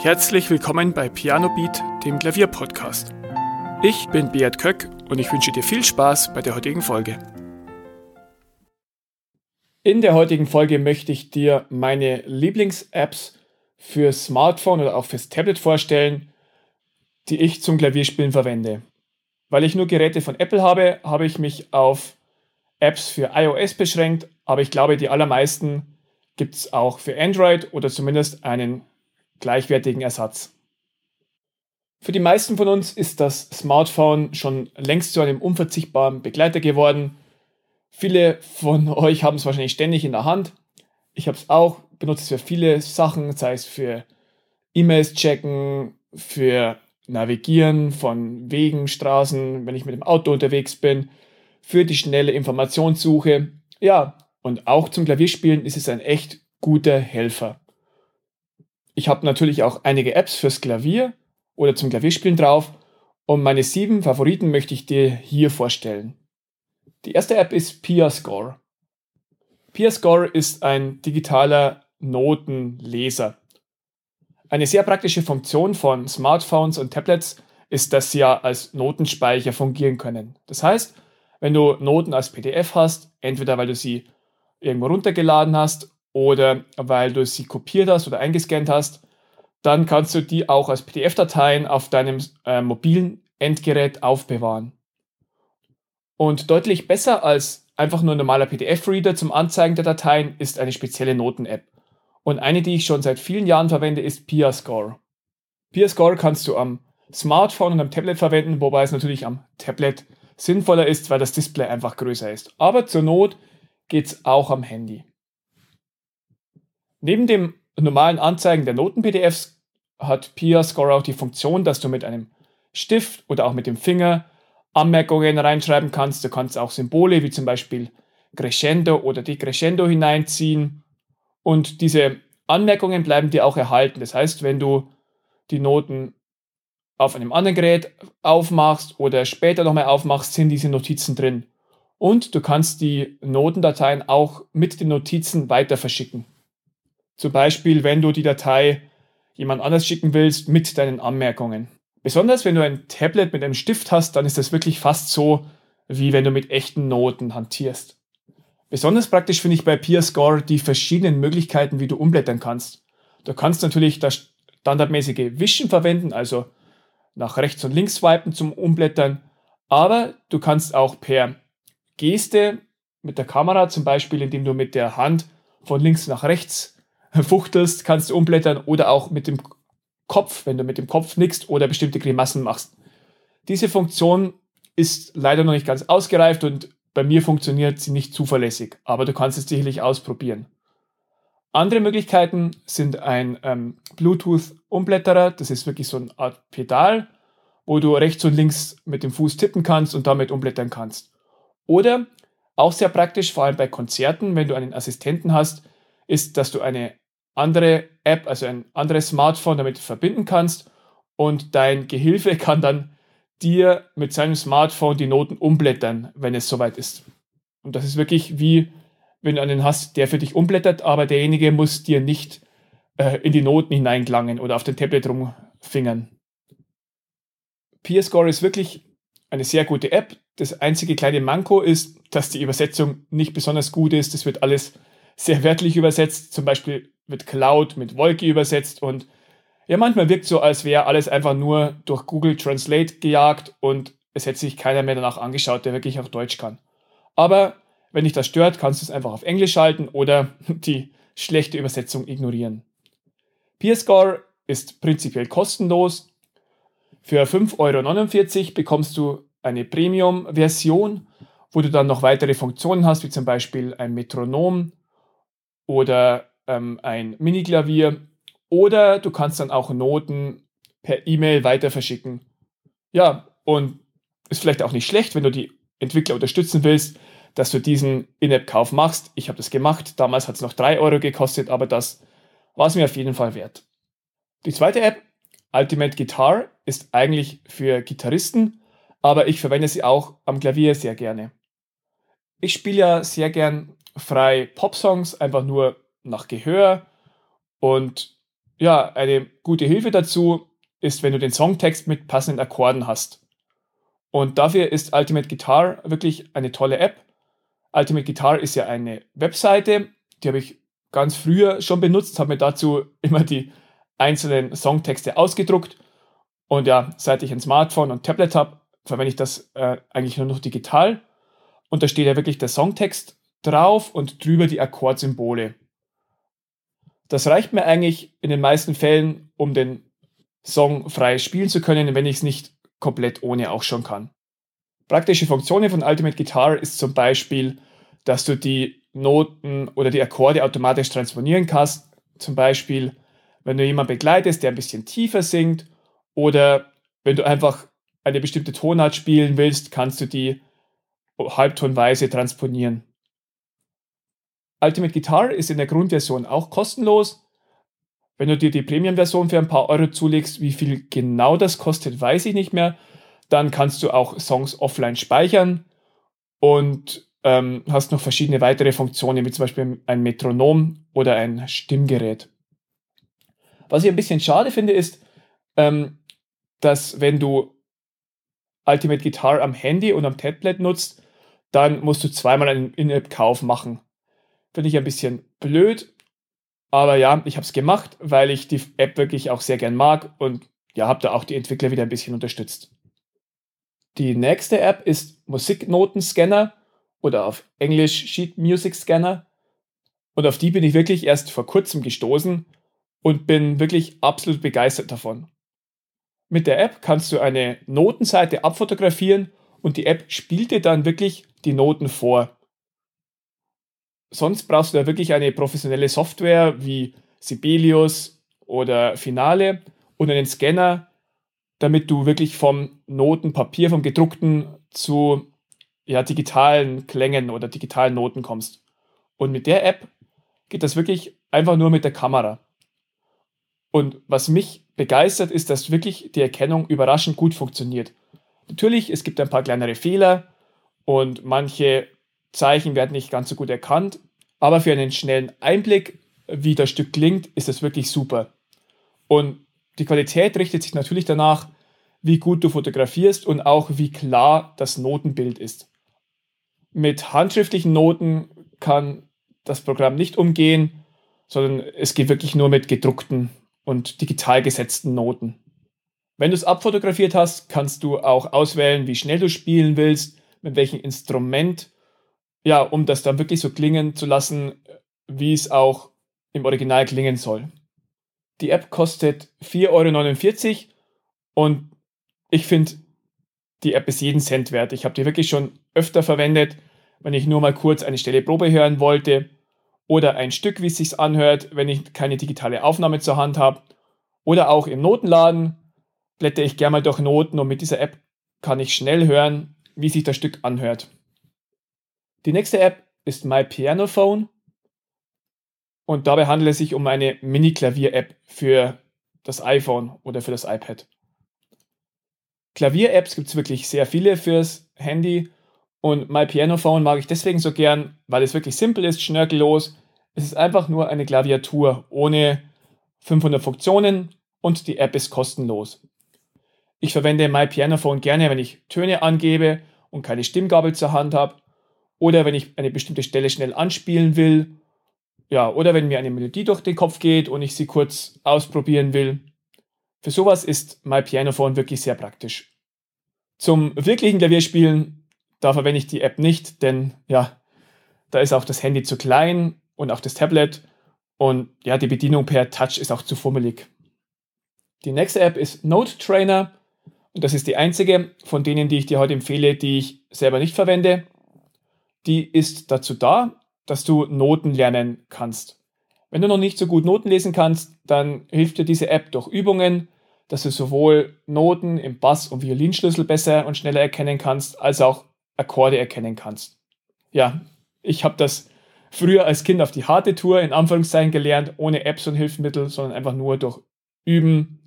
Herzlich willkommen bei Piano Beat, dem Klavierpodcast. Ich bin Beat Köck und ich wünsche dir viel Spaß bei der heutigen Folge. In der heutigen Folge möchte ich dir meine Lieblings-Apps für Smartphone oder auch fürs Tablet vorstellen, die ich zum Klavierspielen verwende. Weil ich nur Geräte von Apple habe, habe ich mich auf Apps für iOS beschränkt, aber ich glaube, die allermeisten gibt es auch für Android oder zumindest einen gleichwertigen Ersatz. Für die meisten von uns ist das Smartphone schon längst zu einem unverzichtbaren Begleiter geworden. Viele von euch haben es wahrscheinlich ständig in der Hand. Ich habe es auch, benutze es für viele Sachen, sei es für E-Mails checken, für Navigieren von Wegen, Straßen, wenn ich mit dem Auto unterwegs bin, für die schnelle Informationssuche. Ja, und auch zum Klavierspielen ist es ein echt guter Helfer. Ich habe natürlich auch einige Apps fürs Klavier oder zum Klavierspielen drauf und meine sieben Favoriten möchte ich dir hier vorstellen. Die erste App ist Piascore. Piascore ist ein digitaler Notenleser. Eine sehr praktische Funktion von Smartphones und Tablets ist, dass sie ja als Notenspeicher fungieren können. Das heißt, wenn du Noten als PDF hast, entweder weil du sie irgendwo runtergeladen hast oder weil du sie kopiert hast oder eingescannt hast, dann kannst du die auch als PDF-Dateien auf deinem äh, mobilen Endgerät aufbewahren. Und deutlich besser als einfach nur ein normaler PDF-Reader zum Anzeigen der Dateien ist eine spezielle Noten-App. Und eine, die ich schon seit vielen Jahren verwende, ist Piascore. Piascore kannst du am Smartphone und am Tablet verwenden, wobei es natürlich am Tablet sinnvoller ist, weil das Display einfach größer ist. Aber zur Not geht es auch am Handy. Neben dem normalen Anzeigen der Noten-PDFs hat Piascore auch die Funktion, dass du mit einem Stift oder auch mit dem Finger Anmerkungen reinschreiben kannst. Du kannst auch Symbole wie zum Beispiel Crescendo oder Decrescendo hineinziehen. Und diese Anmerkungen bleiben dir auch erhalten. Das heißt, wenn du die Noten auf einem anderen Gerät aufmachst oder später nochmal aufmachst, sind diese Notizen drin. Und du kannst die Notendateien auch mit den Notizen weiter verschicken. Zum Beispiel, wenn du die Datei jemand anders schicken willst mit deinen Anmerkungen. Besonders wenn du ein Tablet mit einem Stift hast, dann ist das wirklich fast so, wie wenn du mit echten Noten hantierst. Besonders praktisch finde ich bei Peerscore die verschiedenen Möglichkeiten, wie du umblättern kannst. Du kannst natürlich das standardmäßige Wischen verwenden, also nach rechts und links swipen zum Umblättern, aber du kannst auch per Geste mit der Kamera, zum Beispiel indem du mit der Hand von links nach rechts fuchtelst, kannst du umblättern oder auch mit dem Kopf, wenn du mit dem Kopf nickst oder bestimmte Grimassen machst. Diese Funktion ist leider noch nicht ganz ausgereift und bei mir funktioniert sie nicht zuverlässig, aber du kannst es sicherlich ausprobieren. Andere Möglichkeiten sind ein ähm, Bluetooth-Umblätterer, das ist wirklich so eine Art Pedal, wo du rechts und links mit dem Fuß tippen kannst und damit umblättern kannst. Oder auch sehr praktisch, vor allem bei Konzerten, wenn du einen Assistenten hast, ist, dass du eine andere App, also ein anderes Smartphone damit verbinden kannst und dein Gehilfe kann dann dir mit seinem Smartphone die Noten umblättern, wenn es soweit ist. Und das ist wirklich wie, wenn du einen hast, der für dich umblättert, aber derjenige muss dir nicht äh, in die Noten hineinglangen oder auf den Tablet rumfingern. PScore ist wirklich eine sehr gute App. Das einzige kleine Manko ist, dass die Übersetzung nicht besonders gut ist. Es wird alles sehr wörtlich übersetzt. Zum Beispiel wird Cloud mit Wolke übersetzt und ja, manchmal wirkt so, als wäre alles einfach nur durch Google Translate gejagt und es hätte sich keiner mehr danach angeschaut, der wirklich auch Deutsch kann. Aber wenn dich das stört, kannst du es einfach auf Englisch schalten oder die schlechte Übersetzung ignorieren. PeerScore ist prinzipiell kostenlos. Für 5,49 Euro bekommst du eine Premium-Version, wo du dann noch weitere Funktionen hast, wie zum Beispiel ein Metronom oder ähm, ein Mini-Klavier. Oder du kannst dann auch Noten per E-Mail weiter verschicken. Ja, und ist vielleicht auch nicht schlecht, wenn du die Entwickler unterstützen willst, dass du diesen In-App-Kauf machst. Ich habe das gemacht. Damals hat es noch 3 Euro gekostet, aber das war es mir auf jeden Fall wert. Die zweite App, Ultimate Guitar, ist eigentlich für Gitarristen, aber ich verwende sie auch am Klavier sehr gerne. Ich spiele ja sehr gern frei Popsongs, einfach nur nach Gehör und ja, eine gute Hilfe dazu ist, wenn du den Songtext mit passenden Akkorden hast. Und dafür ist Ultimate Guitar wirklich eine tolle App. Ultimate Guitar ist ja eine Webseite, die habe ich ganz früher schon benutzt, habe mir dazu immer die einzelnen Songtexte ausgedruckt. Und ja, seit ich ein Smartphone und Tablet habe, verwende ich das äh, eigentlich nur noch digital. Und da steht ja wirklich der Songtext drauf und drüber die Akkordsymbole. Das reicht mir eigentlich in den meisten Fällen, um den Song frei spielen zu können, wenn ich es nicht komplett ohne auch schon kann. Praktische Funktionen von Ultimate Guitar ist zum Beispiel, dass du die Noten oder die Akkorde automatisch transponieren kannst. Zum Beispiel, wenn du jemanden begleitest, der ein bisschen tiefer singt oder wenn du einfach eine bestimmte Tonart spielen willst, kannst du die halbtonweise transponieren. Ultimate Guitar ist in der Grundversion auch kostenlos. Wenn du dir die Premium-Version für ein paar Euro zulegst, wie viel genau das kostet, weiß ich nicht mehr. Dann kannst du auch Songs offline speichern und ähm, hast noch verschiedene weitere Funktionen, wie zum Beispiel ein Metronom oder ein Stimmgerät. Was ich ein bisschen schade finde, ist, ähm, dass wenn du Ultimate Guitar am Handy und am Tablet nutzt, dann musst du zweimal einen In-App-Kauf machen. Finde ich ein bisschen blöd, aber ja, ich habe es gemacht, weil ich die App wirklich auch sehr gern mag und ja, habe da auch die Entwickler wieder ein bisschen unterstützt. Die nächste App ist Musiknotenscanner oder auf Englisch Sheet Music Scanner. Und auf die bin ich wirklich erst vor kurzem gestoßen und bin wirklich absolut begeistert davon. Mit der App kannst du eine Notenseite abfotografieren und die App spielt dir dann wirklich die Noten vor. Sonst brauchst du da wirklich eine professionelle Software wie Sibelius oder Finale und einen Scanner, damit du wirklich vom Notenpapier, vom gedruckten zu ja, digitalen Klängen oder digitalen Noten kommst. Und mit der App geht das wirklich einfach nur mit der Kamera. Und was mich begeistert, ist, dass wirklich die Erkennung überraschend gut funktioniert. Natürlich, es gibt ein paar kleinere Fehler und manche Zeichen werden nicht ganz so gut erkannt, aber für einen schnellen Einblick, wie das Stück klingt, ist das wirklich super. Und die Qualität richtet sich natürlich danach, wie gut du fotografierst und auch wie klar das Notenbild ist. Mit handschriftlichen Noten kann das Programm nicht umgehen, sondern es geht wirklich nur mit gedruckten und digital gesetzten Noten. Wenn du es abfotografiert hast, kannst du auch auswählen, wie schnell du spielen willst, mit welchem Instrument, ja, um das dann wirklich so klingen zu lassen, wie es auch im Original klingen soll. Die App kostet 4,49 Euro und ich finde, die App ist jeden Cent wert. Ich habe die wirklich schon öfter verwendet, wenn ich nur mal kurz eine Stelle Probe hören wollte oder ein Stück, wie es sich anhört, wenn ich keine digitale Aufnahme zur Hand habe oder auch im Notenladen blätter ich gerne mal durch Noten und mit dieser App kann ich schnell hören, wie sich das Stück anhört. Die nächste App ist My Piano Phone und dabei handelt es sich um eine Mini-Klavier-App für das iPhone oder für das iPad. Klavier-Apps gibt es wirklich sehr viele fürs Handy und My Piano Phone mag ich deswegen so gern, weil es wirklich simpel ist, schnörkellos. Es ist einfach nur eine Klaviatur ohne 500 Funktionen und die App ist kostenlos. Ich verwende My Piano Phone gerne, wenn ich Töne angebe und keine Stimmgabel zur Hand habe oder wenn ich eine bestimmte Stelle schnell anspielen will. Ja, oder wenn mir eine Melodie durch den Kopf geht und ich sie kurz ausprobieren will. Für sowas ist My Piano Phone wirklich sehr praktisch. Zum wirklichen Klavierspielen, da verwende ich die App nicht, denn ja, da ist auch das Handy zu klein und auch das Tablet und ja, die Bedienung per Touch ist auch zu fummelig. Die nächste App ist Note Trainer und das ist die einzige von denen, die ich dir heute empfehle, die ich selber nicht verwende. Die ist dazu da, dass du Noten lernen kannst. Wenn du noch nicht so gut Noten lesen kannst, dann hilft dir diese App durch Übungen, dass du sowohl Noten im Bass- und Violinschlüssel besser und schneller erkennen kannst, als auch Akkorde erkennen kannst. Ja, ich habe das früher als Kind auf die harte Tour in Anführungszeichen gelernt, ohne Apps und Hilfsmittel, sondern einfach nur durch Üben.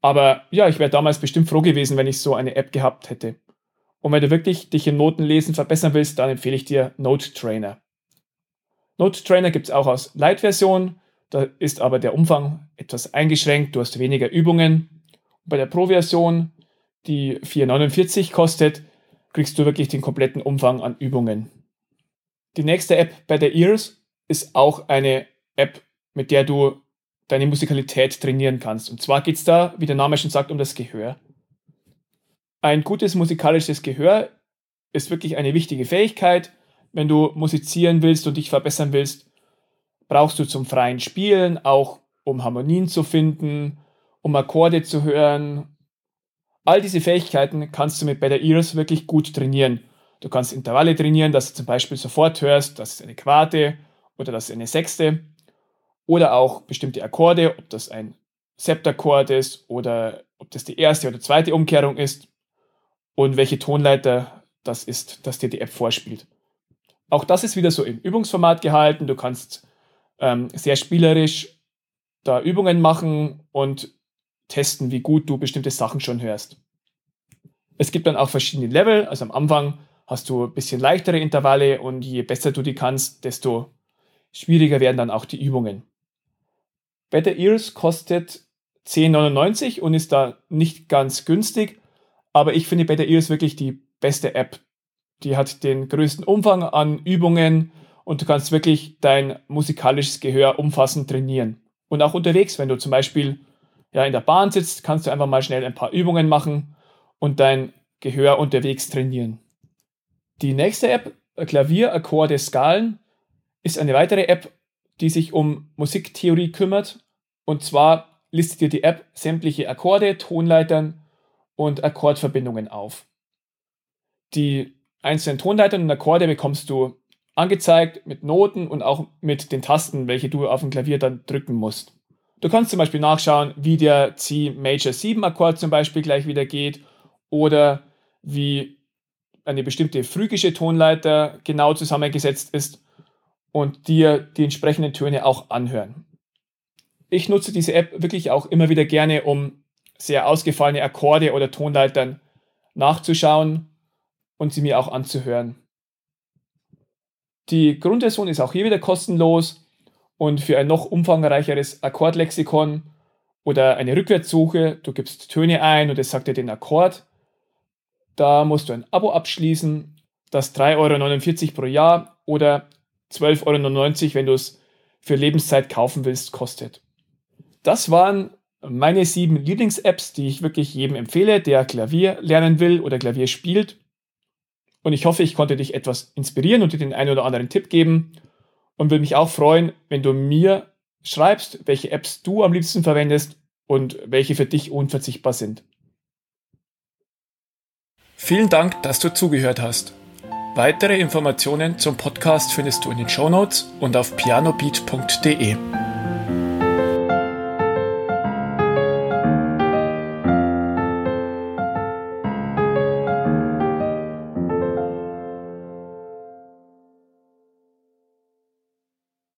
Aber ja, ich wäre damals bestimmt froh gewesen, wenn ich so eine App gehabt hätte. Und wenn du wirklich dich im Notenlesen verbessern willst, dann empfehle ich dir Note Trainer. Note Trainer gibt es auch als Light-Version. Da ist aber der Umfang etwas eingeschränkt, du hast weniger Übungen. Bei der Pro-Version, die 4,49 kostet, kriegst du wirklich den kompletten Umfang an Übungen. Die nächste App bei der Ears ist auch eine App, mit der du deine Musikalität trainieren kannst. Und zwar geht es da, wie der Name schon sagt, um das Gehör. Ein gutes musikalisches Gehör ist wirklich eine wichtige Fähigkeit. Wenn du musizieren willst und dich verbessern willst, brauchst du zum freien Spielen, auch um Harmonien zu finden, um Akkorde zu hören. All diese Fähigkeiten kannst du mit Better Ears wirklich gut trainieren. Du kannst Intervalle trainieren, dass du zum Beispiel sofort hörst, das ist eine Quarte oder das ist eine Sechste. Oder auch bestimmte Akkorde, ob das ein Septakkord ist oder ob das die erste oder zweite Umkehrung ist und welche Tonleiter das ist, das dir die App vorspielt. Auch das ist wieder so im Übungsformat gehalten. Du kannst ähm, sehr spielerisch da Übungen machen und testen, wie gut du bestimmte Sachen schon hörst. Es gibt dann auch verschiedene Level. Also am Anfang hast du ein bisschen leichtere Intervalle und je besser du die kannst, desto schwieriger werden dann auch die Übungen. Better Ears kostet 10,99 und ist da nicht ganz günstig, aber ich finde Better Ears wirklich die beste App. Die hat den größten Umfang an Übungen und du kannst wirklich dein musikalisches Gehör umfassend trainieren. Und auch unterwegs, wenn du zum Beispiel ja, in der Bahn sitzt, kannst du einfach mal schnell ein paar Übungen machen und dein Gehör unterwegs trainieren. Die nächste App, Klavier, Akkorde, Skalen, ist eine weitere App, die sich um Musiktheorie kümmert. Und zwar listet dir die App sämtliche Akkorde, Tonleitern und Akkordverbindungen auf. Die einzelnen Tonleitern und Akkorde bekommst du angezeigt mit Noten und auch mit den Tasten, welche du auf dem Klavier dann drücken musst. Du kannst zum Beispiel nachschauen, wie der C Major 7 Akkord zum Beispiel gleich wieder geht oder wie eine bestimmte phrygische Tonleiter genau zusammengesetzt ist und dir die entsprechenden Töne auch anhören. Ich nutze diese App wirklich auch immer wieder gerne, um sehr ausgefallene Akkorde oder Tonleitern nachzuschauen und sie mir auch anzuhören. Die Grundversion ist auch hier wieder kostenlos und für ein noch umfangreicheres Akkordlexikon oder eine Rückwärtssuche, du gibst Töne ein und es sagt dir den Akkord, da musst du ein Abo abschließen, das 3,49 Euro pro Jahr oder 12,99 Euro, wenn du es für Lebenszeit kaufen willst, kostet. Das waren meine sieben Lieblings-Apps, die ich wirklich jedem empfehle, der Klavier lernen will oder Klavier spielt. Und ich hoffe, ich konnte dich etwas inspirieren und dir den einen oder anderen Tipp geben. Und würde mich auch freuen, wenn du mir schreibst, welche Apps du am liebsten verwendest und welche für dich unverzichtbar sind. Vielen Dank, dass du zugehört hast. Weitere Informationen zum Podcast findest du in den Show Notes und auf pianobeat.de.